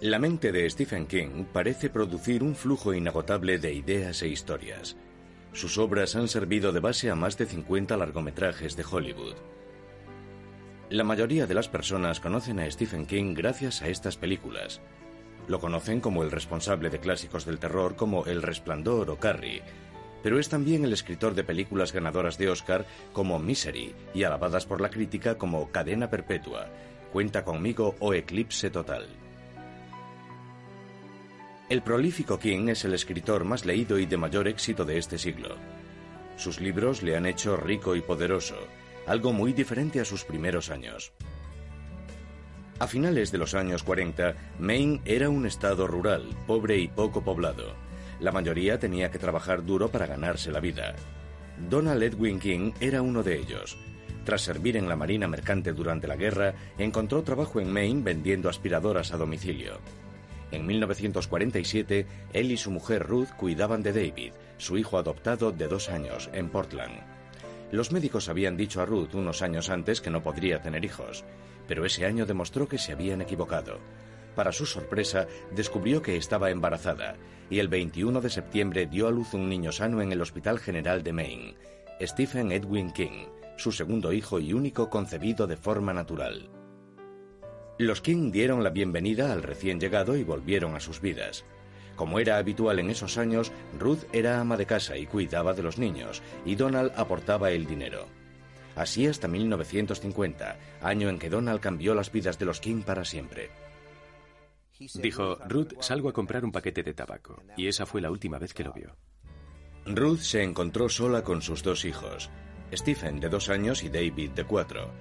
La mente de Stephen King parece producir un flujo inagotable de ideas e historias. Sus obras han servido de base a más de 50 largometrajes de Hollywood. La mayoría de las personas conocen a Stephen King gracias a estas películas. Lo conocen como el responsable de clásicos del terror como El Resplandor o Carrie, pero es también el escritor de películas ganadoras de Oscar como Misery y alabadas por la crítica como Cadena Perpetua, Cuenta conmigo o Eclipse Total. El prolífico King es el escritor más leído y de mayor éxito de este siglo. Sus libros le han hecho rico y poderoso, algo muy diferente a sus primeros años. A finales de los años 40, Maine era un estado rural, pobre y poco poblado. La mayoría tenía que trabajar duro para ganarse la vida. Donald Edwin King era uno de ellos. Tras servir en la Marina Mercante durante la guerra, encontró trabajo en Maine vendiendo aspiradoras a domicilio. En 1947, él y su mujer Ruth cuidaban de David, su hijo adoptado de dos años, en Portland. Los médicos habían dicho a Ruth unos años antes que no podría tener hijos, pero ese año demostró que se habían equivocado. Para su sorpresa, descubrió que estaba embarazada y el 21 de septiembre dio a luz un niño sano en el Hospital General de Maine, Stephen Edwin King, su segundo hijo y único concebido de forma natural. Los King dieron la bienvenida al recién llegado y volvieron a sus vidas. Como era habitual en esos años, Ruth era ama de casa y cuidaba de los niños, y Donald aportaba el dinero. Así hasta 1950, año en que Donald cambió las vidas de los King para siempre. Dijo, Ruth, salgo a comprar un paquete de tabaco, y esa fue la última vez que lo vio. Ruth se encontró sola con sus dos hijos, Stephen de dos años y David de cuatro.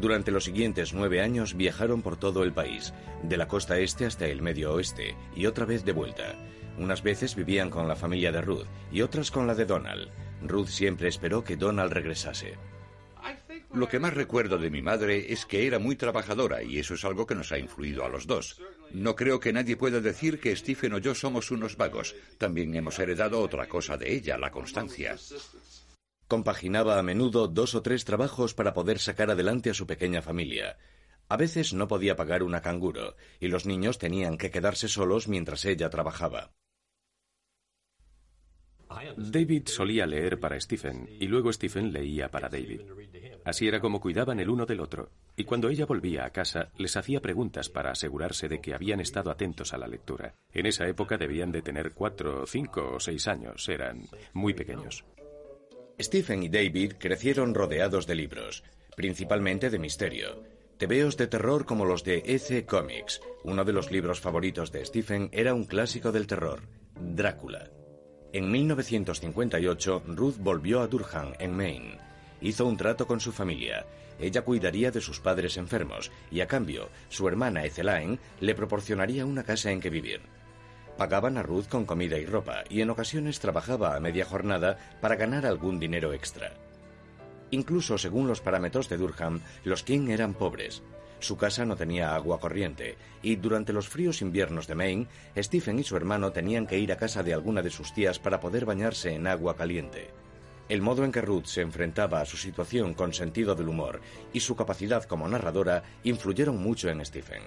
Durante los siguientes nueve años viajaron por todo el país, de la costa este hasta el medio oeste, y otra vez de vuelta. Unas veces vivían con la familia de Ruth y otras con la de Donald. Ruth siempre esperó que Donald regresase. Lo que más recuerdo de mi madre es que era muy trabajadora y eso es algo que nos ha influido a los dos. No creo que nadie pueda decir que Stephen o yo somos unos vagos. También hemos heredado otra cosa de ella, la constancia. Compaginaba a menudo dos o tres trabajos para poder sacar adelante a su pequeña familia. A veces no podía pagar una canguro, y los niños tenían que quedarse solos mientras ella trabajaba. David solía leer para Stephen y luego Stephen leía para David. Así era como cuidaban el uno del otro, y cuando ella volvía a casa les hacía preguntas para asegurarse de que habían estado atentos a la lectura. En esa época debían de tener cuatro, cinco o seis años, eran muy pequeños. Stephen y David crecieron rodeados de libros, principalmente de misterio. Tebeos de terror como los de EC Comics. Uno de los libros favoritos de Stephen era un clásico del terror, Drácula. En 1958, Ruth volvió a Durham, en Maine. Hizo un trato con su familia. Ella cuidaría de sus padres enfermos y a cambio, su hermana Ethelaine le proporcionaría una casa en que vivir. Pagaban a Ruth con comida y ropa y en ocasiones trabajaba a media jornada para ganar algún dinero extra. Incluso según los parámetros de Durham, los King eran pobres. Su casa no tenía agua corriente y durante los fríos inviernos de Maine, Stephen y su hermano tenían que ir a casa de alguna de sus tías para poder bañarse en agua caliente. El modo en que Ruth se enfrentaba a su situación con sentido del humor y su capacidad como narradora influyeron mucho en Stephen.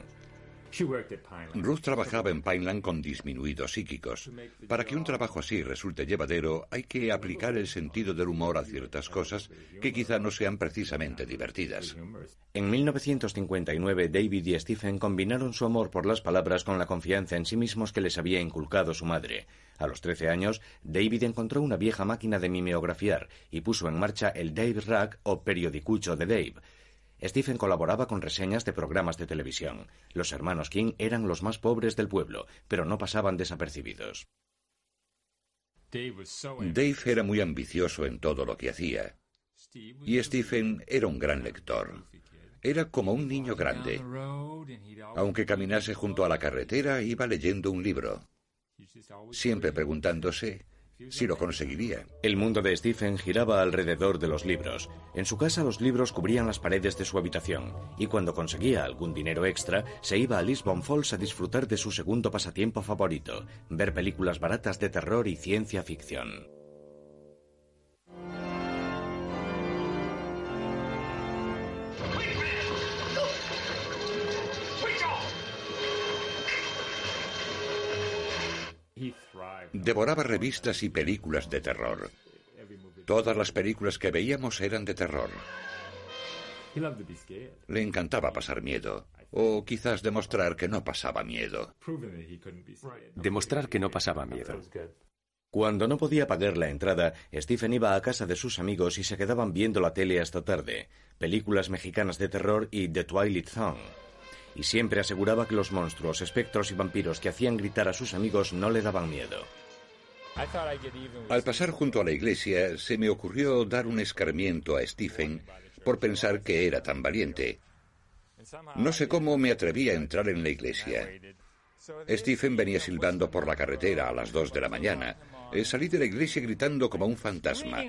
Ruth trabajaba en Pineland con disminuidos psíquicos. Para que un trabajo así resulte llevadero, hay que aplicar el sentido del humor a ciertas cosas que quizá no sean precisamente divertidas. En 1959, David y Stephen combinaron su amor por las palabras con la confianza en sí mismos que les había inculcado su madre. A los 13 años, David encontró una vieja máquina de mimeografiar y puso en marcha el Dave Rack o periodicucho de Dave Stephen colaboraba con reseñas de programas de televisión. Los hermanos King eran los más pobres del pueblo, pero no pasaban desapercibidos. Dave era muy ambicioso en todo lo que hacía. Y Stephen era un gran lector. Era como un niño grande. Aunque caminase junto a la carretera, iba leyendo un libro. Siempre preguntándose si lo conseguiría. El mundo de Stephen giraba alrededor de los libros. En su casa los libros cubrían las paredes de su habitación, y cuando conseguía algún dinero extra, se iba a Lisbon Falls a disfrutar de su segundo pasatiempo favorito, ver películas baratas de terror y ciencia ficción. Devoraba revistas y películas de terror. Todas las películas que veíamos eran de terror. Le encantaba pasar miedo, o quizás demostrar que no pasaba miedo. Demostrar que no pasaba miedo. Cuando no podía pagar la entrada, Stephen iba a casa de sus amigos y se quedaban viendo la tele hasta tarde, películas mexicanas de terror y The Twilight Zone. Y siempre aseguraba que los monstruos, espectros y vampiros que hacían gritar a sus amigos no le daban miedo. Al pasar junto a la iglesia, se me ocurrió dar un escarmiento a Stephen por pensar que era tan valiente. No sé cómo me atreví a entrar en la iglesia. Stephen venía silbando por la carretera a las dos de la mañana. Eh, salí de la iglesia gritando como un fantasma.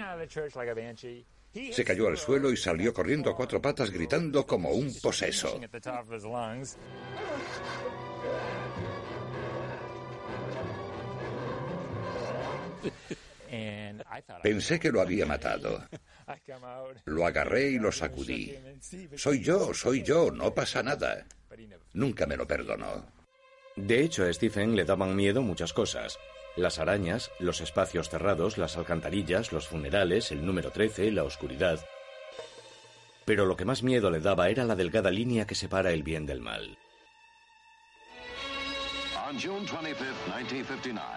Se cayó al suelo y salió corriendo a cuatro patas gritando como un poseso. Pensé que lo había matado. Lo agarré y lo sacudí. Soy yo, soy yo, no pasa nada. Nunca me lo perdonó. De hecho, a Stephen le daban miedo muchas cosas. Las arañas, los espacios cerrados, las alcantarillas, los funerales, el número 13, la oscuridad. Pero lo que más miedo le daba era la delgada línea que separa el bien del mal.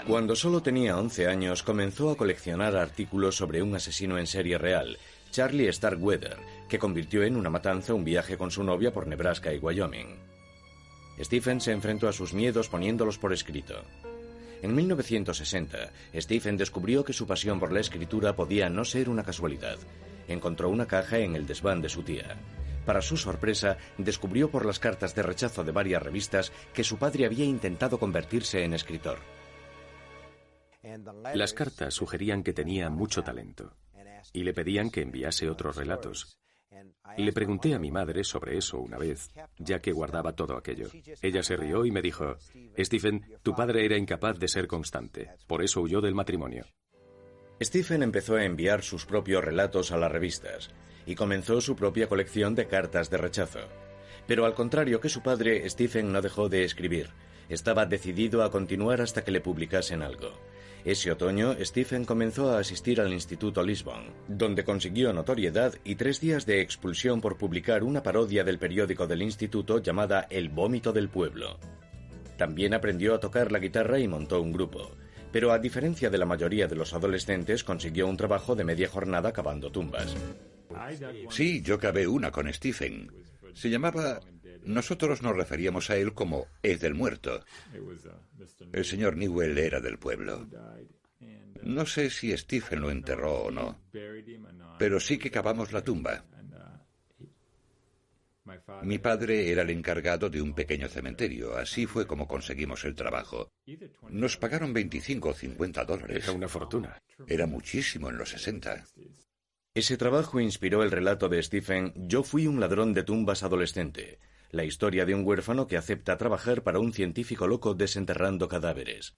Cuando solo tenía 11 años, comenzó a coleccionar artículos sobre un asesino en serie real, Charlie Starkweather, que convirtió en una matanza un viaje con su novia por Nebraska y Wyoming. Stephen se enfrentó a sus miedos poniéndolos por escrito. En 1960, Stephen descubrió que su pasión por la escritura podía no ser una casualidad. Encontró una caja en el desván de su tía. Para su sorpresa, descubrió por las cartas de rechazo de varias revistas que su padre había intentado convertirse en escritor. Las cartas sugerían que tenía mucho talento y le pedían que enviase otros relatos. Le pregunté a mi madre sobre eso una vez, ya que guardaba todo aquello. Ella se rió y me dijo, Stephen, tu padre era incapaz de ser constante, por eso huyó del matrimonio. Stephen empezó a enviar sus propios relatos a las revistas y comenzó su propia colección de cartas de rechazo. Pero al contrario que su padre, Stephen no dejó de escribir. Estaba decidido a continuar hasta que le publicasen algo. Ese otoño, Stephen comenzó a asistir al Instituto Lisbon, donde consiguió notoriedad y tres días de expulsión por publicar una parodia del periódico del instituto llamada El vómito del pueblo. También aprendió a tocar la guitarra y montó un grupo, pero a diferencia de la mayoría de los adolescentes consiguió un trabajo de media jornada cavando tumbas. Sí, yo cavé una con Stephen. Se llamaba... Nosotros nos referíamos a él como Ed del Muerto. El señor Newell era del pueblo. No sé si Stephen lo enterró o no, pero sí que cavamos la tumba. Mi padre era el encargado de un pequeño cementerio. Así fue como conseguimos el trabajo. Nos pagaron 25 o 50 dólares. Era una fortuna. Era muchísimo en los 60. Ese trabajo inspiró el relato de Stephen Yo fui un ladrón de tumbas adolescente, la historia de un huérfano que acepta trabajar para un científico loco desenterrando cadáveres.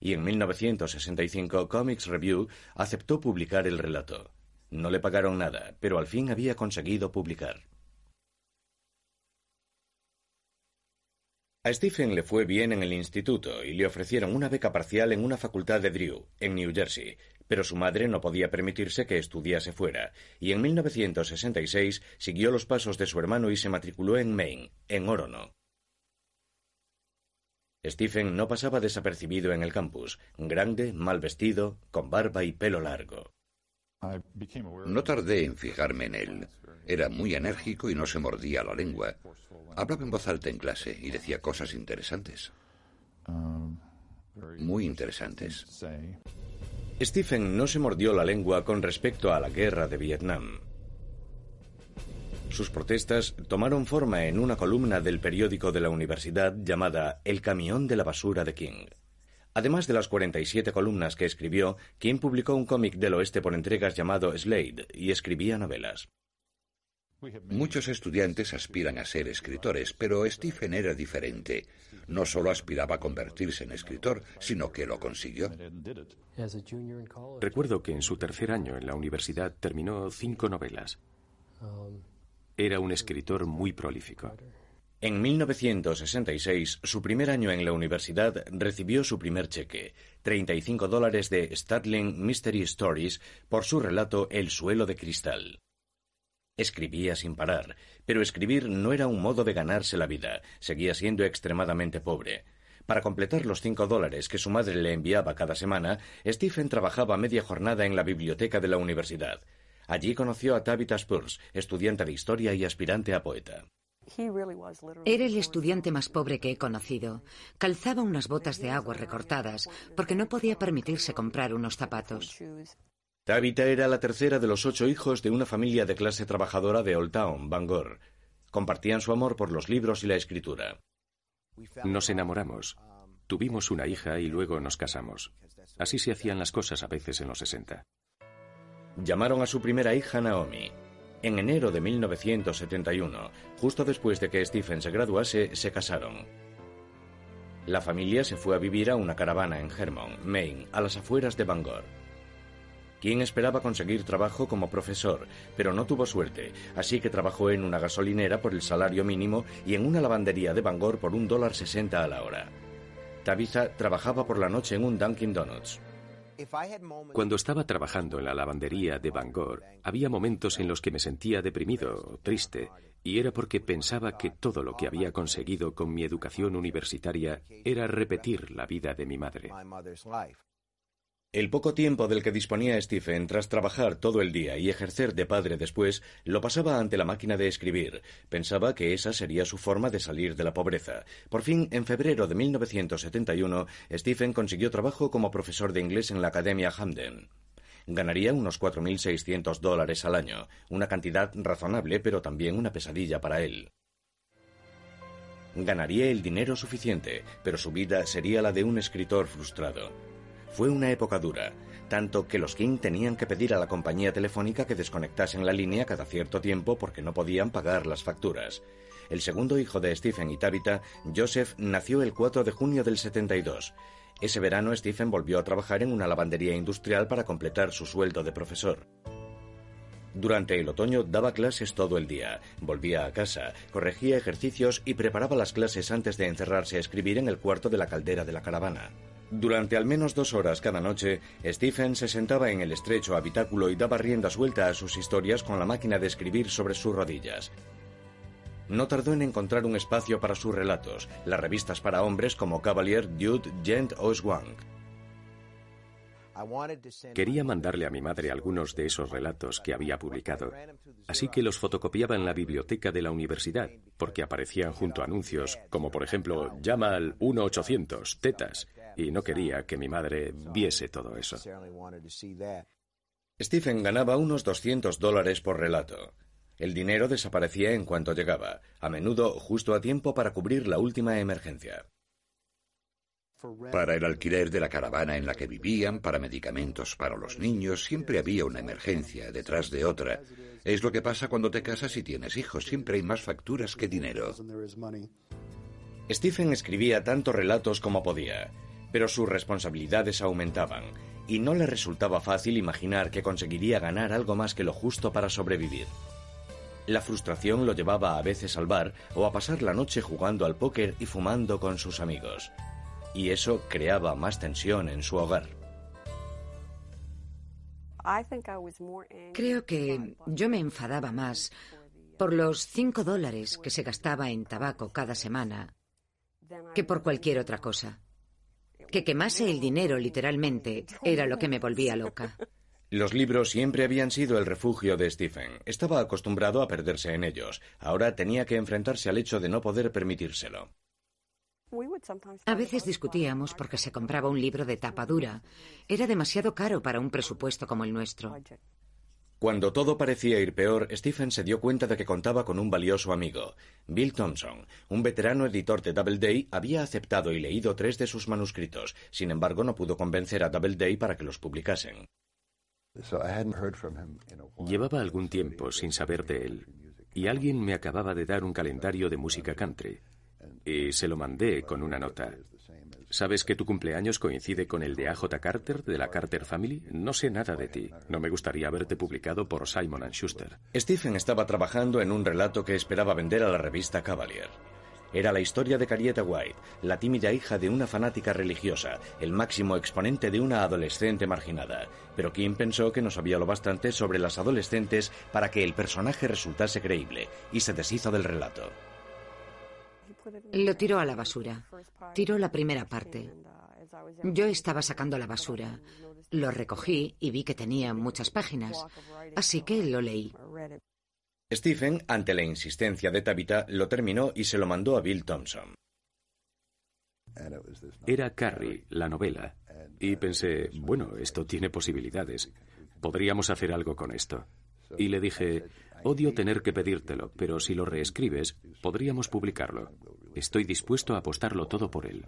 Y en 1965 Comics Review aceptó publicar el relato. No le pagaron nada, pero al fin había conseguido publicar. A Stephen le fue bien en el instituto y le ofrecieron una beca parcial en una facultad de Drew, en New Jersey, pero su madre no podía permitirse que estudiase fuera, y en 1966 siguió los pasos de su hermano y se matriculó en Maine, en Orono. Stephen no pasaba desapercibido en el campus, grande, mal vestido, con barba y pelo largo. No tardé en fijarme en él. Era muy enérgico y no se mordía la lengua. Hablaba en voz alta en clase y decía cosas interesantes. Muy interesantes. Stephen no se mordió la lengua con respecto a la guerra de Vietnam. Sus protestas tomaron forma en una columna del periódico de la universidad llamada El camión de la basura de King. Además de las 47 columnas que escribió, King publicó un cómic del oeste por entregas llamado Slade y escribía novelas. Muchos estudiantes aspiran a ser escritores, pero Stephen era diferente. No solo aspiraba a convertirse en escritor, sino que lo consiguió. Recuerdo que en su tercer año en la universidad terminó cinco novelas. Era un escritor muy prolífico. En 1966, su primer año en la universidad, recibió su primer cheque, 35 dólares de Statling Mystery Stories, por su relato El suelo de cristal. Escribía sin parar, pero escribir no era un modo de ganarse la vida, seguía siendo extremadamente pobre. Para completar los cinco dólares que su madre le enviaba cada semana, Stephen trabajaba media jornada en la biblioteca de la universidad. Allí conoció a Tabitha Spurs, estudiante de historia y aspirante a poeta. Era el estudiante más pobre que he conocido. Calzaba unas botas de agua recortadas porque no podía permitirse comprar unos zapatos. Tabitha era la tercera de los ocho hijos de una familia de clase trabajadora de Old Town, Bangor. Compartían su amor por los libros y la escritura. Nos enamoramos. Tuvimos una hija y luego nos casamos. Así se hacían las cosas a veces en los 60. Llamaron a su primera hija Naomi. En enero de 1971, justo después de que Stephen se graduase, se casaron. La familia se fue a vivir a una caravana en Hermon, Maine, a las afueras de Bangor. Quien esperaba conseguir trabajo como profesor, pero no tuvo suerte, así que trabajó en una gasolinera por el salario mínimo y en una lavandería de Bangor por un dólar sesenta a la hora. Tabitha trabajaba por la noche en un Dunkin' Donuts. Cuando estaba trabajando en la lavandería de Bangor, había momentos en los que me sentía deprimido, triste, y era porque pensaba que todo lo que había conseguido con mi educación universitaria era repetir la vida de mi madre. El poco tiempo del que disponía Stephen tras trabajar todo el día y ejercer de padre después, lo pasaba ante la máquina de escribir. Pensaba que esa sería su forma de salir de la pobreza. Por fin, en febrero de 1971, Stephen consiguió trabajo como profesor de inglés en la Academia Hamden. Ganaría unos 4.600 dólares al año, una cantidad razonable pero también una pesadilla para él. Ganaría el dinero suficiente, pero su vida sería la de un escritor frustrado. Fue una época dura, tanto que los King tenían que pedir a la compañía telefónica que desconectasen la línea cada cierto tiempo porque no podían pagar las facturas. El segundo hijo de Stephen y Tabitha, Joseph, nació el 4 de junio del 72. Ese verano Stephen volvió a trabajar en una lavandería industrial para completar su sueldo de profesor. Durante el otoño daba clases todo el día, volvía a casa, corregía ejercicios y preparaba las clases antes de encerrarse a escribir en el cuarto de la caldera de la caravana. Durante al menos dos horas cada noche, Stephen se sentaba en el estrecho habitáculo y daba rienda suelta a sus historias con la máquina de escribir sobre sus rodillas. No tardó en encontrar un espacio para sus relatos, las revistas para hombres como Cavalier, Dude, Gent o Swank. Quería mandarle a mi madre algunos de esos relatos que había publicado, así que los fotocopiaba en la biblioteca de la universidad, porque aparecían junto a anuncios como por ejemplo llama al 1-800, tetas, y no quería que mi madre viese todo eso. Stephen ganaba unos 200 dólares por relato. El dinero desaparecía en cuanto llegaba, a menudo justo a tiempo para cubrir la última emergencia. Para el alquiler de la caravana en la que vivían, para medicamentos para los niños, siempre había una emergencia detrás de otra. Es lo que pasa cuando te casas y tienes hijos, siempre hay más facturas que dinero. Stephen escribía tantos relatos como podía, pero sus responsabilidades aumentaban, y no le resultaba fácil imaginar que conseguiría ganar algo más que lo justo para sobrevivir. La frustración lo llevaba a veces al bar o a pasar la noche jugando al póker y fumando con sus amigos y eso creaba más tensión en su hogar. Creo que yo me enfadaba más por los cinco dólares que se gastaba en tabaco cada semana que por cualquier otra cosa. Que quemase el dinero literalmente era lo que me volvía loca. Los libros siempre habían sido el refugio de Stephen. Estaba acostumbrado a perderse en ellos. Ahora tenía que enfrentarse al hecho de no poder permitírselo. A veces discutíamos porque se compraba un libro de tapa dura. Era demasiado caro para un presupuesto como el nuestro. Cuando todo parecía ir peor, Stephen se dio cuenta de que contaba con un valioso amigo. Bill Thompson, un veterano editor de Doubleday, había aceptado y leído tres de sus manuscritos. Sin embargo, no pudo convencer a Doubleday para que los publicasen. Llevaba algún tiempo sin saber de él, y alguien me acababa de dar un calendario de música country y se lo mandé con una nota. ¿Sabes que tu cumpleaños coincide con el de AJ Carter de la Carter Family? No sé nada de ti. No me gustaría verte publicado por Simon Schuster. Stephen estaba trabajando en un relato que esperaba vender a la revista Cavalier. Era la historia de Carieta White, la tímida hija de una fanática religiosa, el máximo exponente de una adolescente marginada. Pero Kim pensó que no sabía lo bastante sobre las adolescentes para que el personaje resultase creíble y se deshizo del relato. Lo tiró a la basura. Tiró la primera parte. Yo estaba sacando la basura. Lo recogí y vi que tenía muchas páginas, así que lo leí. Stephen, ante la insistencia de Tabitha, lo terminó y se lo mandó a Bill Thompson. Era Carrie, la novela, y pensé, bueno, esto tiene posibilidades. Podríamos hacer algo con esto. Y le dije, odio tener que pedírtelo, pero si lo reescribes, podríamos publicarlo. Estoy dispuesto a apostarlo todo por él.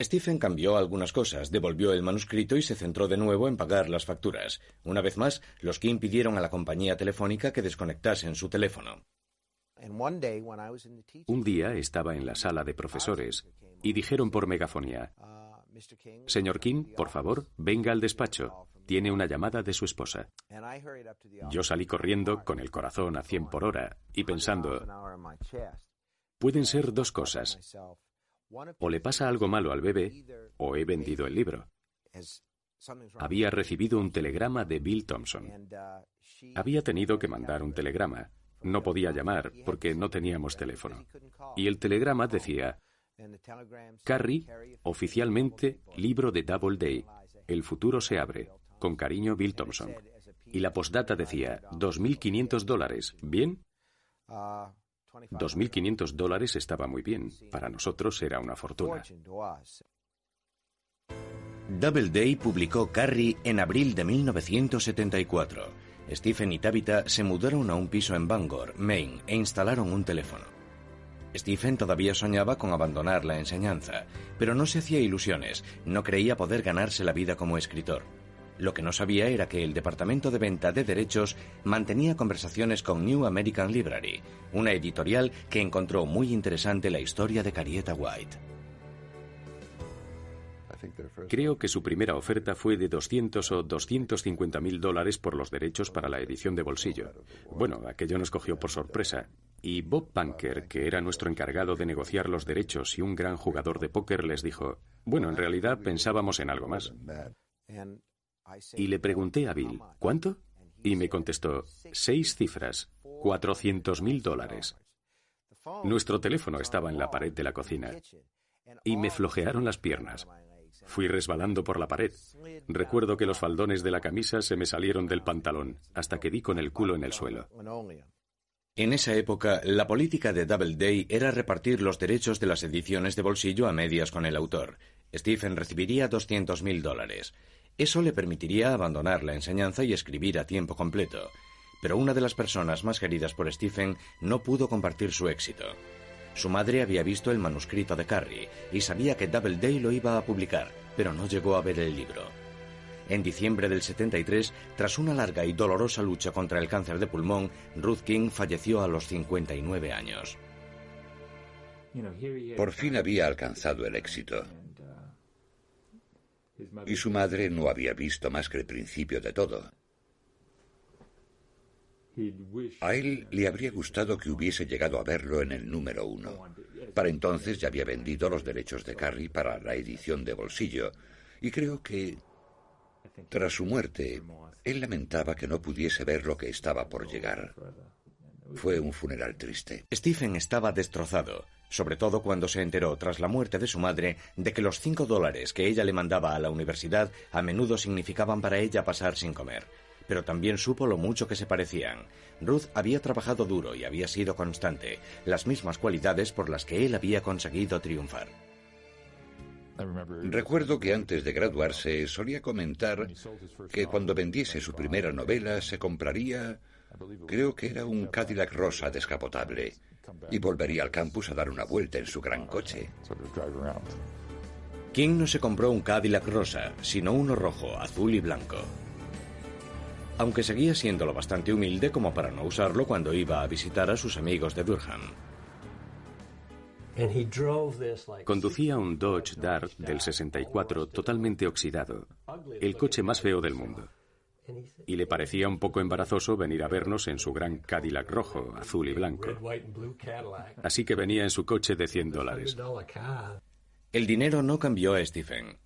Stephen cambió algunas cosas, devolvió el manuscrito y se centró de nuevo en pagar las facturas. Una vez más, los Kim pidieron a la compañía telefónica que desconectasen su teléfono. Un día estaba en la sala de profesores y dijeron por megafonía, Señor King, por favor, venga al despacho. Tiene una llamada de su esposa. Yo salí corriendo con el corazón a 100 por hora y pensando, pueden ser dos cosas. O le pasa algo malo al bebé, o he vendido el libro. Había recibido un telegrama de Bill Thompson. Había tenido que mandar un telegrama. No podía llamar porque no teníamos teléfono. Y el telegrama decía, Carrie, oficialmente libro de Double Day. El futuro se abre. Con cariño, Bill Thompson. Y la postdata decía, 2.500 dólares. ¿Bien? 2.500 dólares estaba muy bien. Para nosotros era una fortuna. Doubleday publicó Carrie en abril de 1974. Stephen y Tabitha se mudaron a un piso en Bangor, Maine, e instalaron un teléfono. Stephen todavía soñaba con abandonar la enseñanza, pero no se hacía ilusiones, no creía poder ganarse la vida como escritor. Lo que no sabía era que el departamento de venta de derechos mantenía conversaciones con New American Library, una editorial que encontró muy interesante la historia de Carieta White. Creo que su primera oferta fue de 200 o 250 mil dólares por los derechos para la edición de bolsillo. Bueno, aquello nos cogió por sorpresa. Y Bob Bunker, que era nuestro encargado de negociar los derechos y un gran jugador de póker, les dijo, bueno, en realidad pensábamos en algo más. Y le pregunté a Bill, ¿cuánto? Y me contestó, seis cifras, 400 mil dólares. Nuestro teléfono estaba en la pared de la cocina y me flojearon las piernas. Fui resbalando por la pared. Recuerdo que los faldones de la camisa se me salieron del pantalón hasta que di con el culo en el suelo. En esa época, la política de Doubleday era repartir los derechos de las ediciones de bolsillo a medias con el autor. Stephen recibiría 200 mil dólares. Eso le permitiría abandonar la enseñanza y escribir a tiempo completo. Pero una de las personas más queridas por Stephen no pudo compartir su éxito. Su madre había visto el manuscrito de Carrie y sabía que Doubleday lo iba a publicar, pero no llegó a ver el libro. En diciembre del 73, tras una larga y dolorosa lucha contra el cáncer de pulmón, Ruth King falleció a los 59 años. Por fin había alcanzado el éxito. Y su madre no había visto más que el principio de todo. A él le habría gustado que hubiese llegado a verlo en el número uno. Para entonces ya había vendido los derechos de Carrie para la edición de bolsillo, y creo que tras su muerte, él lamentaba que no pudiese ver lo que estaba por llegar. Fue un funeral triste. Stephen estaba destrozado sobre todo cuando se enteró tras la muerte de su madre de que los cinco dólares que ella le mandaba a la universidad a menudo significaban para ella pasar sin comer. Pero también supo lo mucho que se parecían. Ruth había trabajado duro y había sido constante, las mismas cualidades por las que él había conseguido triunfar. Recuerdo que antes de graduarse solía comentar que cuando vendiese su primera novela se compraría, creo que era un Cadillac rosa descapotable, y volvería al campus a dar una vuelta en su gran coche. King no se compró un Cadillac rosa, sino uno rojo, azul y blanco. Aunque seguía siendo lo bastante humilde como para no usarlo cuando iba a visitar a sus amigos de Durham. Conducía un Dodge Dart del 64 totalmente oxidado, el coche más feo del mundo. Y le parecía un poco embarazoso venir a vernos en su gran Cadillac rojo, azul y blanco. Así que venía en su coche de 100 dólares. El dinero no cambió a Stephen.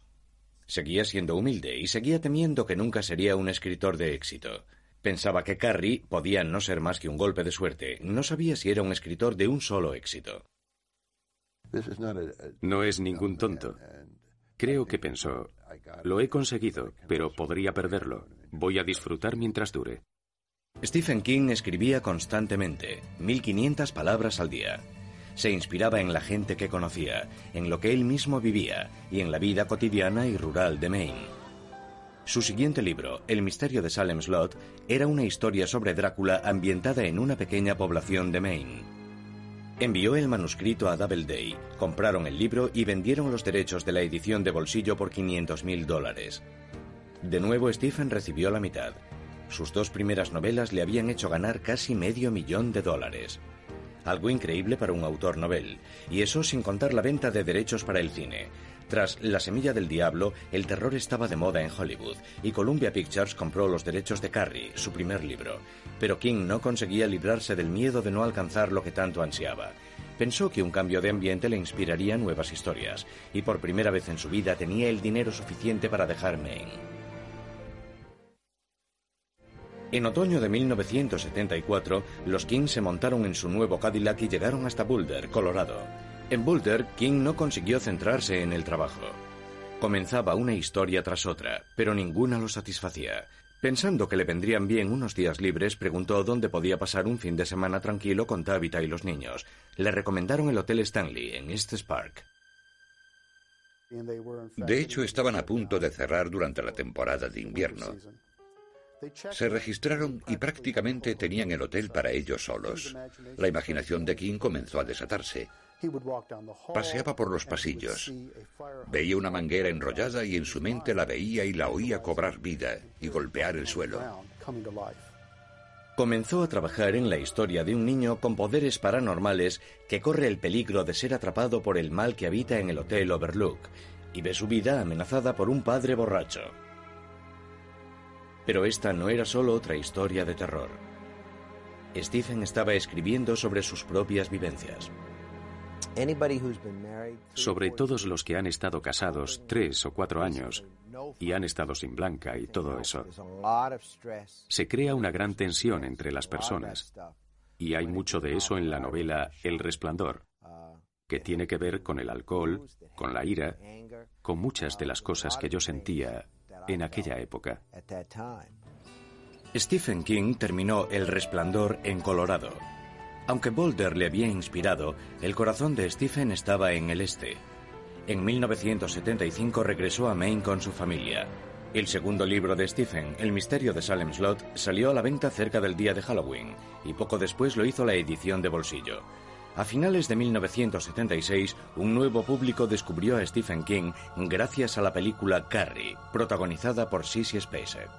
Seguía siendo humilde y seguía temiendo que nunca sería un escritor de éxito. Pensaba que Carrie podía no ser más que un golpe de suerte. No sabía si era un escritor de un solo éxito. No es ningún tonto. Creo que pensó, lo he conseguido, pero podría perderlo. Voy a disfrutar mientras dure. Stephen King escribía constantemente, 1500 palabras al día. Se inspiraba en la gente que conocía, en lo que él mismo vivía y en la vida cotidiana y rural de Maine. Su siguiente libro, El misterio de Salem Slot, era una historia sobre Drácula ambientada en una pequeña población de Maine. Envió el manuscrito a Doubleday, compraron el libro y vendieron los derechos de la edición de bolsillo por 500 mil dólares. De nuevo Stephen recibió la mitad. Sus dos primeras novelas le habían hecho ganar casi medio millón de dólares. Algo increíble para un autor novel, y eso sin contar la venta de derechos para el cine, tras La Semilla del Diablo, el terror estaba de moda en Hollywood y Columbia Pictures compró los derechos de Carrie, su primer libro. Pero King no conseguía librarse del miedo de no alcanzar lo que tanto ansiaba. Pensó que un cambio de ambiente le inspiraría nuevas historias y por primera vez en su vida tenía el dinero suficiente para dejar Maine. En otoño de 1974, los King se montaron en su nuevo Cadillac y llegaron hasta Boulder, Colorado. En Boulder, King no consiguió centrarse en el trabajo. Comenzaba una historia tras otra, pero ninguna lo satisfacía. Pensando que le vendrían bien unos días libres, preguntó dónde podía pasar un fin de semana tranquilo con Tabitha y los niños. Le recomendaron el Hotel Stanley en Estes Park. De hecho, estaban a punto de cerrar durante la temporada de invierno. Se registraron y prácticamente tenían el hotel para ellos solos. La imaginación de King comenzó a desatarse. Paseaba por los pasillos. Veía una manguera enrollada y en su mente la veía y la oía cobrar vida y golpear el suelo. Comenzó a trabajar en la historia de un niño con poderes paranormales que corre el peligro de ser atrapado por el mal que habita en el Hotel Overlook y ve su vida amenazada por un padre borracho. Pero esta no era solo otra historia de terror. Stephen estaba escribiendo sobre sus propias vivencias. Sobre todos los que han estado casados tres o cuatro años y han estado sin blanca y todo eso, se crea una gran tensión entre las personas. Y hay mucho de eso en la novela El Resplandor, que tiene que ver con el alcohol, con la ira, con muchas de las cosas que yo sentía en aquella época. Stephen King terminó El Resplandor en Colorado. Aunque Boulder le había inspirado, el corazón de Stephen estaba en el este. En 1975 regresó a Maine con su familia. El segundo libro de Stephen, El misterio de Salem Slot, salió a la venta cerca del día de Halloween y poco después lo hizo la edición de bolsillo. A finales de 1976, un nuevo público descubrió a Stephen King gracias a la película Carrie, protagonizada por Sissy Spacek.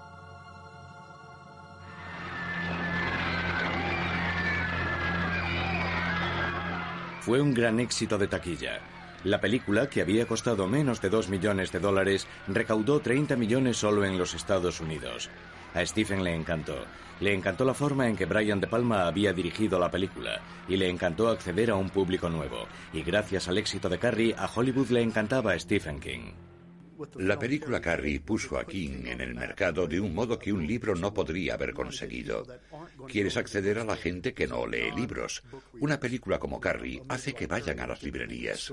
Fue un gran éxito de taquilla. La película, que había costado menos de 2 millones de dólares, recaudó 30 millones solo en los Estados Unidos. A Stephen le encantó. Le encantó la forma en que Brian De Palma había dirigido la película y le encantó acceder a un público nuevo. Y gracias al éxito de Carrie, a Hollywood le encantaba Stephen King. La película Carrie puso a King en el mercado de un modo que un libro no podría haber conseguido. Quieres acceder a la gente que no lee libros. Una película como Carrie hace que vayan a las librerías.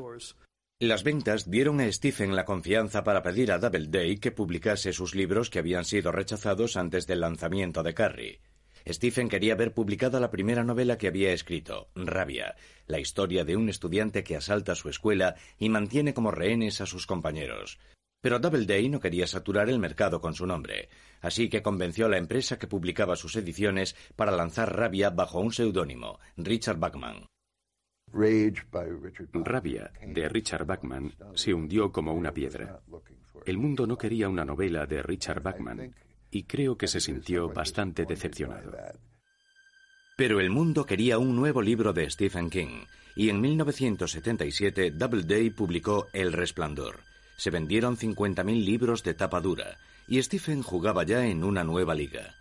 Las ventas dieron a Stephen la confianza para pedir a Doubleday que publicase sus libros que habían sido rechazados antes del lanzamiento de Carrie. Stephen quería ver publicada la primera novela que había escrito, Rabia, la historia de un estudiante que asalta su escuela y mantiene como rehenes a sus compañeros. Pero Doubleday no quería saturar el mercado con su nombre, así que convenció a la empresa que publicaba sus ediciones para lanzar Rabia bajo un seudónimo, Richard Bachman. Rabia, de Richard Bachman, se hundió como una piedra. El mundo no quería una novela de Richard Bachman y creo que se sintió bastante decepcionado. Pero el mundo quería un nuevo libro de Stephen King, y en 1977 Doubleday publicó El Resplandor, se vendieron 50.000 libros de tapa dura y Stephen jugaba ya en una nueva liga.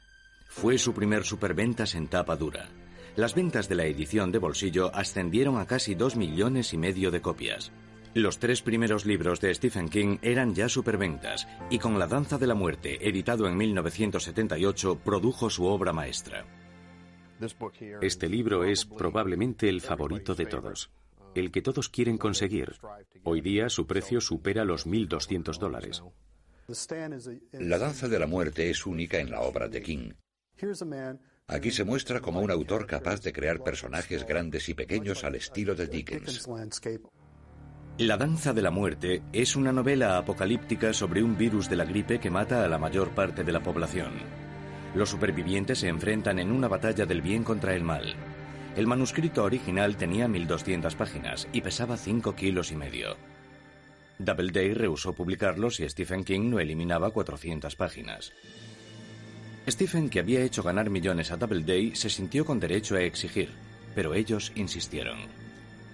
Fue su primer superventas en tapa dura. Las ventas de la edición de bolsillo ascendieron a casi dos millones y medio de copias. Los tres primeros libros de Stephen King eran ya superventas y con La Danza de la Muerte, editado en 1978, produjo su obra maestra. Este libro es probablemente el favorito de todos, el que todos quieren conseguir. Hoy día su precio supera los 1.200 dólares. La danza de la muerte es única en la obra de King. Aquí se muestra como un autor capaz de crear personajes grandes y pequeños al estilo de Dickens. La danza de la muerte es una novela apocalíptica sobre un virus de la gripe que mata a la mayor parte de la población. Los supervivientes se enfrentan en una batalla del bien contra el mal. El manuscrito original tenía 1200 páginas y pesaba 5 kilos y medio. Doubleday rehusó publicarlo si Stephen King no eliminaba 400 páginas. Stephen, que había hecho ganar millones a Doubleday, se sintió con derecho a exigir, pero ellos insistieron.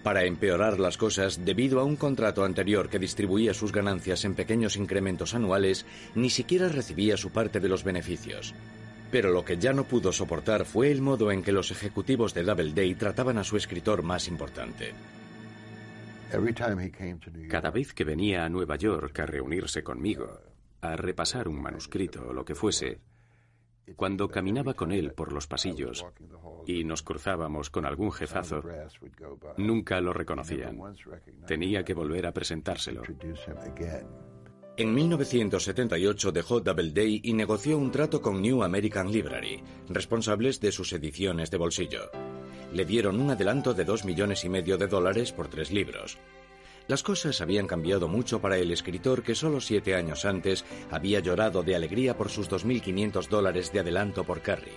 Para empeorar las cosas, debido a un contrato anterior que distribuía sus ganancias en pequeños incrementos anuales, ni siquiera recibía su parte de los beneficios. Pero lo que ya no pudo soportar fue el modo en que los ejecutivos de Doubleday trataban a su escritor más importante. Cada vez que venía a Nueva York a reunirse conmigo, a repasar un manuscrito o lo que fuese, cuando caminaba con él por los pasillos y nos cruzábamos con algún jefazo, nunca lo reconocían. Tenía que volver a presentárselo. En 1978 dejó Doubleday y negoció un trato con New American Library, responsables de sus ediciones de bolsillo. Le dieron un adelanto de dos millones y medio de dólares por tres libros. Las cosas habían cambiado mucho para el escritor que solo siete años antes había llorado de alegría por sus 2.500 dólares de adelanto por Carrie.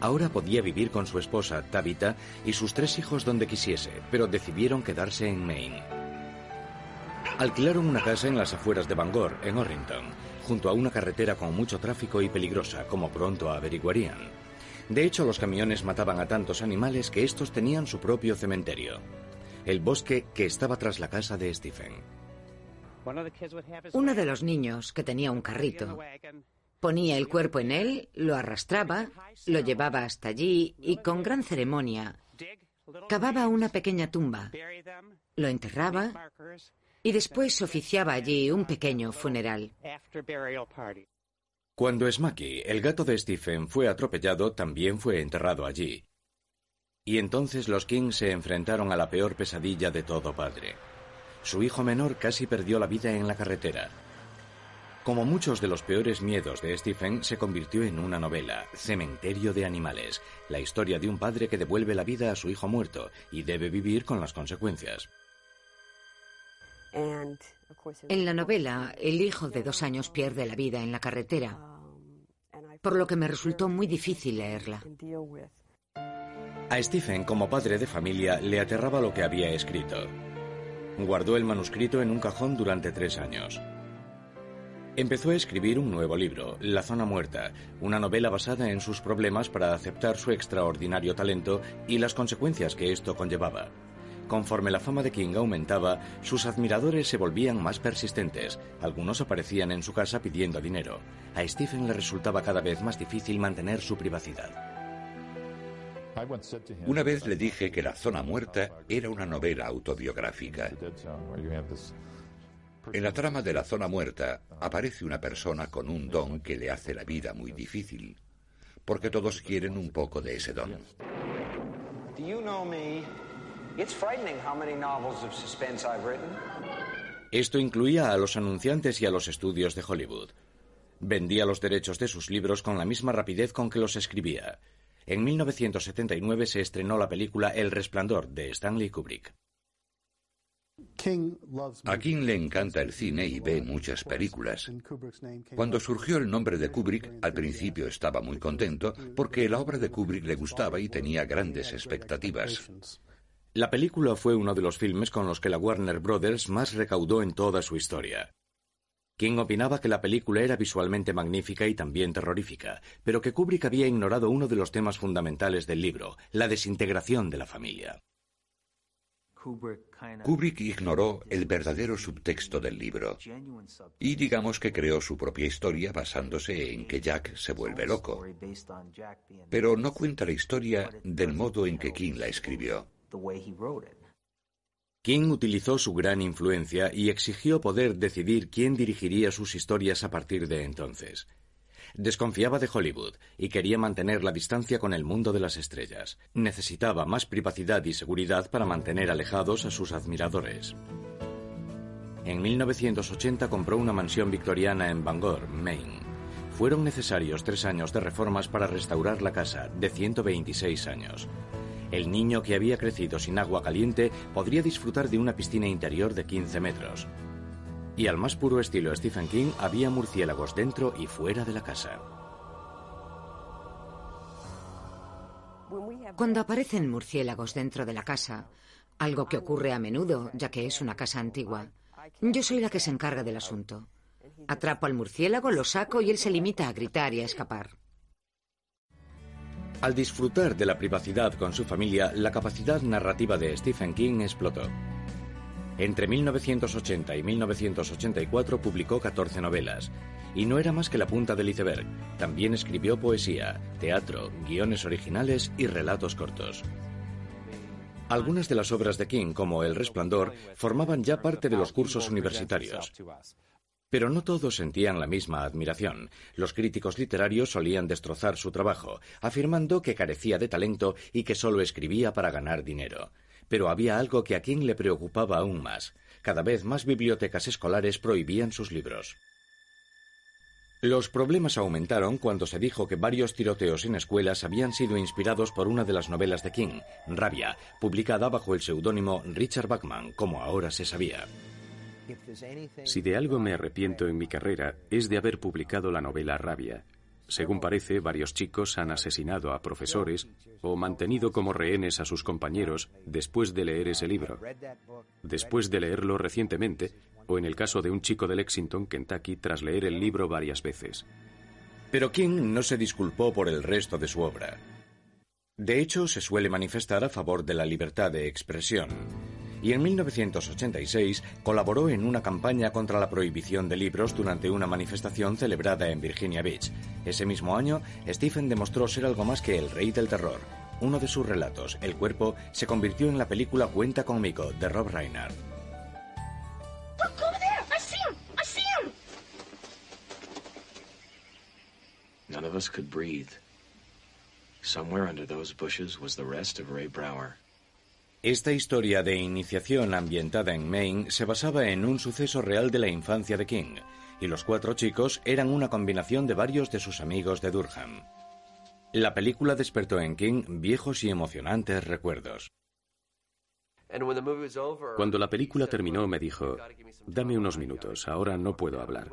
Ahora podía vivir con su esposa, Tabitha, y sus tres hijos donde quisiese, pero decidieron quedarse en Maine. Alquilaron una casa en las afueras de Bangor, en Orrington, junto a una carretera con mucho tráfico y peligrosa, como pronto averiguarían. De hecho, los camiones mataban a tantos animales que estos tenían su propio cementerio. El bosque que estaba tras la casa de Stephen. Uno de los niños, que tenía un carrito, ponía el cuerpo en él, lo arrastraba, lo llevaba hasta allí y con gran ceremonia cavaba una pequeña tumba, lo enterraba y después oficiaba allí un pequeño funeral. Cuando Smacky, el gato de Stephen, fue atropellado, también fue enterrado allí. Y entonces los Kings se enfrentaron a la peor pesadilla de todo padre. Su hijo menor casi perdió la vida en la carretera. Como muchos de los peores miedos de Stephen, se convirtió en una novela, Cementerio de Animales, la historia de un padre que devuelve la vida a su hijo muerto y debe vivir con las consecuencias. En la novela, el hijo de dos años pierde la vida en la carretera, por lo que me resultó muy difícil leerla. A Stephen, como padre de familia, le aterraba lo que había escrito. Guardó el manuscrito en un cajón durante tres años. Empezó a escribir un nuevo libro, La Zona Muerta, una novela basada en sus problemas para aceptar su extraordinario talento y las consecuencias que esto conllevaba. Conforme la fama de King aumentaba, sus admiradores se volvían más persistentes. Algunos aparecían en su casa pidiendo dinero. A Stephen le resultaba cada vez más difícil mantener su privacidad. Una vez le dije que La Zona Muerta era una novela autobiográfica. En la trama de La Zona Muerta aparece una persona con un don que le hace la vida muy difícil, porque todos quieren un poco de ese don. Esto incluía a los anunciantes y a los estudios de Hollywood. Vendía los derechos de sus libros con la misma rapidez con que los escribía. En 1979 se estrenó la película El Resplandor de Stanley Kubrick. A King le encanta el cine y ve muchas películas. Cuando surgió el nombre de Kubrick, al principio estaba muy contento porque la obra de Kubrick le gustaba y tenía grandes expectativas. La película fue uno de los filmes con los que la Warner Brothers más recaudó en toda su historia. King opinaba que la película era visualmente magnífica y también terrorífica, pero que Kubrick había ignorado uno de los temas fundamentales del libro, la desintegración de la familia. Kubrick ignoró el verdadero subtexto del libro y digamos que creó su propia historia basándose en que Jack se vuelve loco. Pero no cuenta la historia del modo en que King la escribió. King utilizó su gran influencia y exigió poder decidir quién dirigiría sus historias a partir de entonces. Desconfiaba de Hollywood y quería mantener la distancia con el mundo de las estrellas. Necesitaba más privacidad y seguridad para mantener alejados a sus admiradores. En 1980 compró una mansión victoriana en Bangor, Maine. Fueron necesarios tres años de reformas para restaurar la casa, de 126 años. El niño que había crecido sin agua caliente podría disfrutar de una piscina interior de 15 metros y al más puro estilo Stephen King había murciélagos dentro y fuera de la casa. Cuando aparecen murciélagos dentro de la casa, algo que ocurre a menudo, ya que es una casa antigua, yo soy la que se encarga del asunto. Atrapo al murciélago, lo saco y él se limita a gritar y a escapar. Al disfrutar de la privacidad con su familia, la capacidad narrativa de Stephen King explotó. Entre 1980 y 1984 publicó 14 novelas, y no era más que la punta del iceberg. También escribió poesía, teatro, guiones originales y relatos cortos. Algunas de las obras de King, como El Resplandor, formaban ya parte de los cursos universitarios. Pero no todos sentían la misma admiración. Los críticos literarios solían destrozar su trabajo, afirmando que carecía de talento y que solo escribía para ganar dinero. Pero había algo que a King le preocupaba aún más. Cada vez más bibliotecas escolares prohibían sus libros. Los problemas aumentaron cuando se dijo que varios tiroteos en escuelas habían sido inspirados por una de las novelas de King, Rabia, publicada bajo el seudónimo Richard Bachman, como ahora se sabía. Si de algo me arrepiento en mi carrera es de haber publicado la novela Rabia, según parece, varios chicos han asesinado a profesores o mantenido como rehenes a sus compañeros después de leer ese libro. Después de leerlo recientemente, o en el caso de un chico de Lexington, Kentucky, tras leer el libro varias veces. Pero King no se disculpó por el resto de su obra. De hecho, se suele manifestar a favor de la libertad de expresión y en 1986 colaboró en una campaña contra la prohibición de libros durante una manifestación celebrada en Virginia Beach. Ese mismo año, Stephen demostró ser algo más que el rey del terror. Uno de sus relatos, El cuerpo, se convirtió en la película Cuenta conmigo de Rob Reiner. Somewhere under those bushes was the rest of Ray Brower. Esta historia de iniciación ambientada en Maine se basaba en un suceso real de la infancia de King, y los cuatro chicos eran una combinación de varios de sus amigos de Durham. La película despertó en King viejos y emocionantes recuerdos. Cuando la película terminó me dijo, dame unos minutos, ahora no puedo hablar.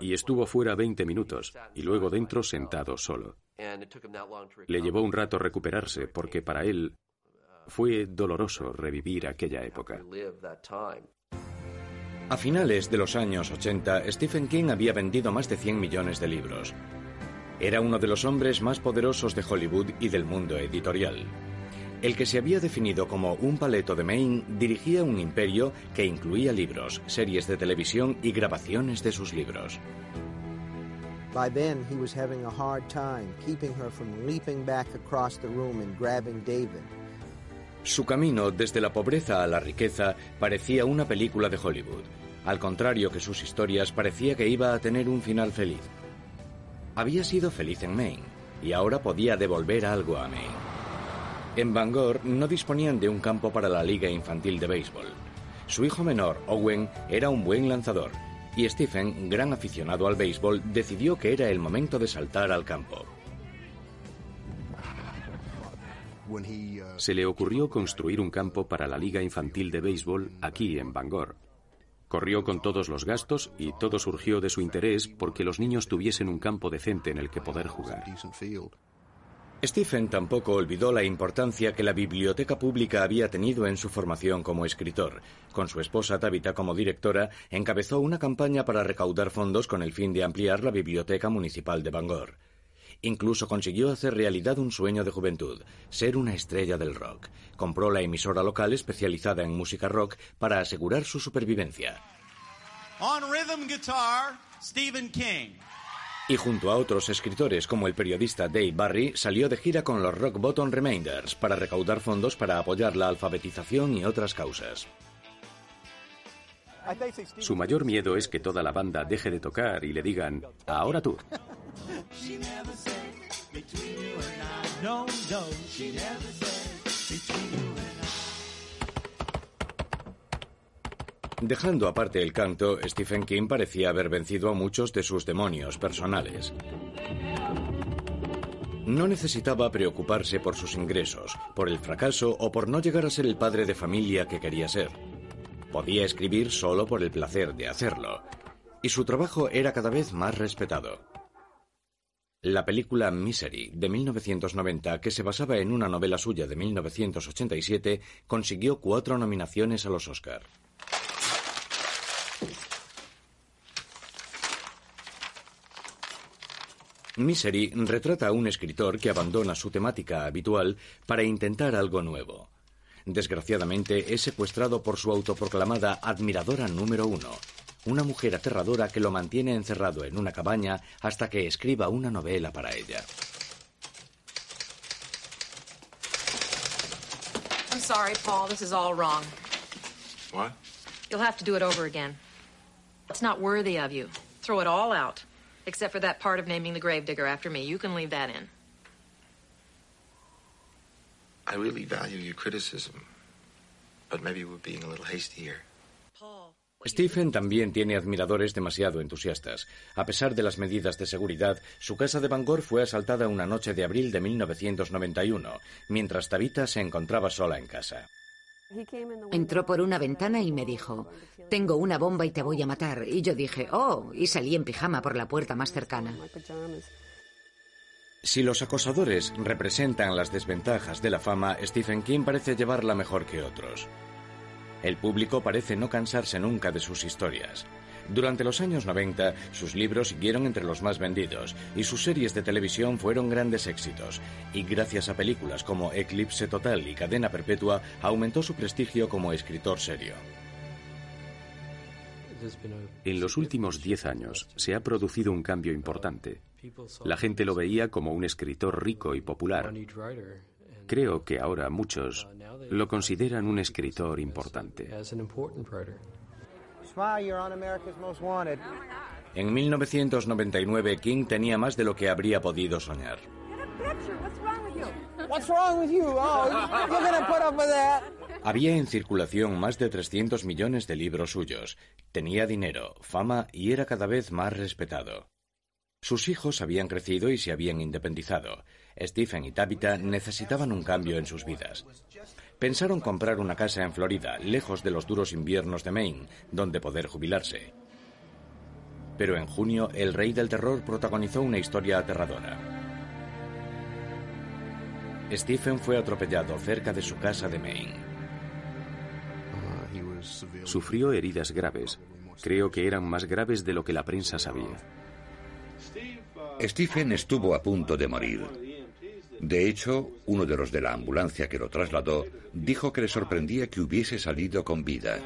Y estuvo fuera 20 minutos y luego dentro sentado solo. Le llevó un rato recuperarse porque para él fue doloroso revivir aquella época. A finales de los años 80, Stephen King había vendido más de 100 millones de libros. Era uno de los hombres más poderosos de Hollywood y del mundo editorial. El que se había definido como un paleto de Maine dirigía un imperio que incluía libros, series de televisión y grabaciones de sus libros. By then, he was having a hard time keeping her from leaping back across the room and grabbing David. Su camino desde la pobreza a la riqueza parecía una película de Hollywood, al contrario que sus historias parecía que iba a tener un final feliz. Había sido feliz en Maine y ahora podía devolver algo a Maine. En Bangor no disponían de un campo para la liga infantil de béisbol. Su hijo menor, Owen, era un buen lanzador y Stephen, gran aficionado al béisbol, decidió que era el momento de saltar al campo. Se le ocurrió construir un campo para la Liga Infantil de Béisbol aquí en Bangor. Corrió con todos los gastos y todo surgió de su interés porque los niños tuviesen un campo decente en el que poder jugar. Stephen tampoco olvidó la importancia que la biblioteca pública había tenido en su formación como escritor. Con su esposa Tabitha como directora, encabezó una campaña para recaudar fondos con el fin de ampliar la biblioteca municipal de Bangor Incluso consiguió hacer realidad un sueño de juventud, ser una estrella del rock. Compró la emisora local especializada en música rock para asegurar su supervivencia. On rhythm guitar, Stephen King. Y junto a otros escritores como el periodista Dave Barry, salió de gira con los Rock Bottom Remainders para recaudar fondos para apoyar la alfabetización y otras causas. Su mayor miedo es que toda la banda deje de tocar y le digan, ahora tú. Dejando aparte el canto, Stephen King parecía haber vencido a muchos de sus demonios personales. No necesitaba preocuparse por sus ingresos, por el fracaso o por no llegar a ser el padre de familia que quería ser. Podía escribir solo por el placer de hacerlo, y su trabajo era cada vez más respetado. La película Misery de 1990, que se basaba en una novela suya de 1987, consiguió cuatro nominaciones a los Oscar. Misery retrata a un escritor que abandona su temática habitual para intentar algo nuevo. Desgraciadamente es secuestrado por su autoproclamada admiradora número uno, una mujer aterradora que lo mantiene encerrado en una cabaña hasta que escriba una novela para ella. I'm sorry, Paul. This is all wrong. What? You'll have to do it over again. It's not worthy of you. Throw it all out. Except for that part of naming the gravedigger after me. You can leave that in. I really value your criticism, but maybe we're being a little hasty here. Stephen también tiene admiradores demasiado entusiastas. A pesar de las medidas de seguridad, su casa de Bangor fue asaltada una noche de abril de 1991, mientras Tabitha se encontraba sola en casa. Entró por una ventana y me dijo, tengo una bomba y te voy a matar. Y yo dije, oh, y salí en pijama por la puerta más cercana. Si los acosadores representan las desventajas de la fama, Stephen King parece llevarla mejor que otros. El público parece no cansarse nunca de sus historias. Durante los años 90, sus libros siguieron entre los más vendidos y sus series de televisión fueron grandes éxitos, y gracias a películas como Eclipse Total y Cadena Perpetua, aumentó su prestigio como escritor serio. En los últimos 10 años se ha producido un cambio importante. La gente lo veía como un escritor rico y popular. Creo que ahora muchos lo consideran un escritor importante. En 1999, King tenía más de lo que habría podido soñar. Había en circulación más de 300 millones de libros suyos. Tenía dinero, fama y era cada vez más respetado. Sus hijos habían crecido y se habían independizado. Stephen y Tabitha necesitaban un cambio en sus vidas. Pensaron comprar una casa en Florida, lejos de los duros inviernos de Maine, donde poder jubilarse. Pero en junio, el rey del terror protagonizó una historia aterradora. Stephen fue atropellado cerca de su casa de Maine. Sufrió heridas graves. Creo que eran más graves de lo que la prensa sabía. Stephen estuvo a punto de morir. De hecho, uno de los de la ambulancia que lo trasladó dijo que le sorprendía que hubiese salido con vida.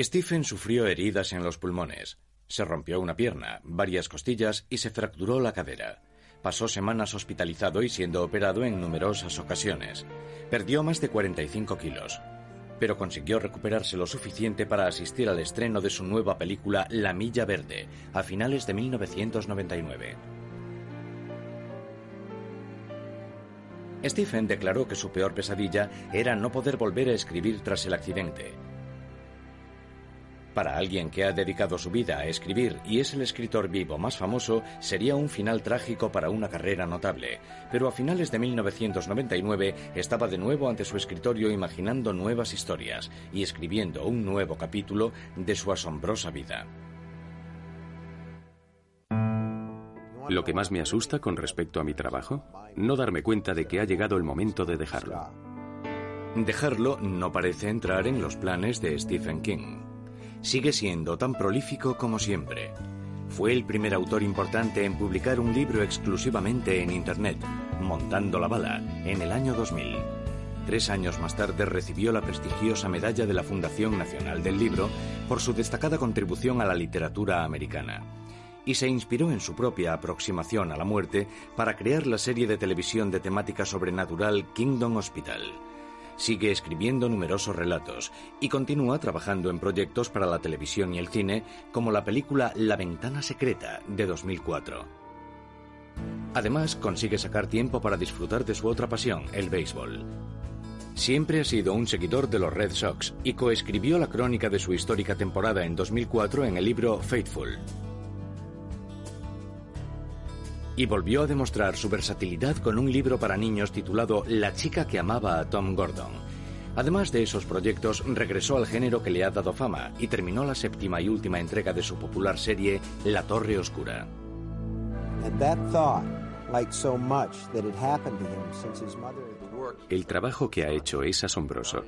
Stephen sufrió heridas en los pulmones. Se rompió una pierna, varias costillas y se fracturó la cadera. Pasó semanas hospitalizado y siendo operado en numerosas ocasiones. Perdió más de 45 kilos, pero consiguió recuperarse lo suficiente para asistir al estreno de su nueva película La Milla Verde, a finales de 1999. Stephen declaró que su peor pesadilla era no poder volver a escribir tras el accidente. Para alguien que ha dedicado su vida a escribir y es el escritor vivo más famoso, sería un final trágico para una carrera notable. Pero a finales de 1999 estaba de nuevo ante su escritorio imaginando nuevas historias y escribiendo un nuevo capítulo de su asombrosa vida. Lo que más me asusta con respecto a mi trabajo, no darme cuenta de que ha llegado el momento de dejarlo. Dejarlo no parece entrar en los planes de Stephen King. Sigue siendo tan prolífico como siempre. Fue el primer autor importante en publicar un libro exclusivamente en Internet, Montando la Bala, en el año 2000. Tres años más tarde recibió la prestigiosa medalla de la Fundación Nacional del Libro por su destacada contribución a la literatura americana. Y se inspiró en su propia aproximación a la muerte para crear la serie de televisión de temática sobrenatural Kingdom Hospital sigue escribiendo numerosos relatos y continúa trabajando en proyectos para la televisión y el cine, como la película La Ventana Secreta de 2004. Además, consigue sacar tiempo para disfrutar de su otra pasión, el béisbol. Siempre ha sido un seguidor de los Red Sox y coescribió la crónica de su histórica temporada en 2004 en el libro Faithful. Y volvió a demostrar su versatilidad con un libro para niños titulado La chica que amaba a Tom Gordon. Además de esos proyectos, regresó al género que le ha dado fama y terminó la séptima y última entrega de su popular serie La Torre Oscura. El trabajo que ha hecho es asombroso,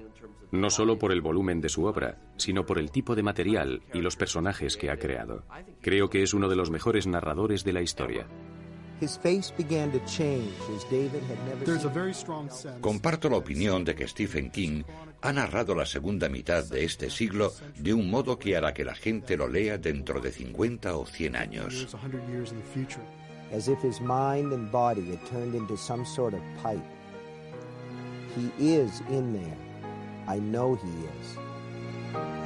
no solo por el volumen de su obra, sino por el tipo de material y los personajes que ha creado. Creo que es uno de los mejores narradores de la historia. Comparto la opinión de que Stephen King ha narrado la segunda mitad de este siglo de un modo que hará que la gente lo lea dentro de 50 o 100 años. As if his mind and body had turned into some sort of pipe. He is in there. I know he is.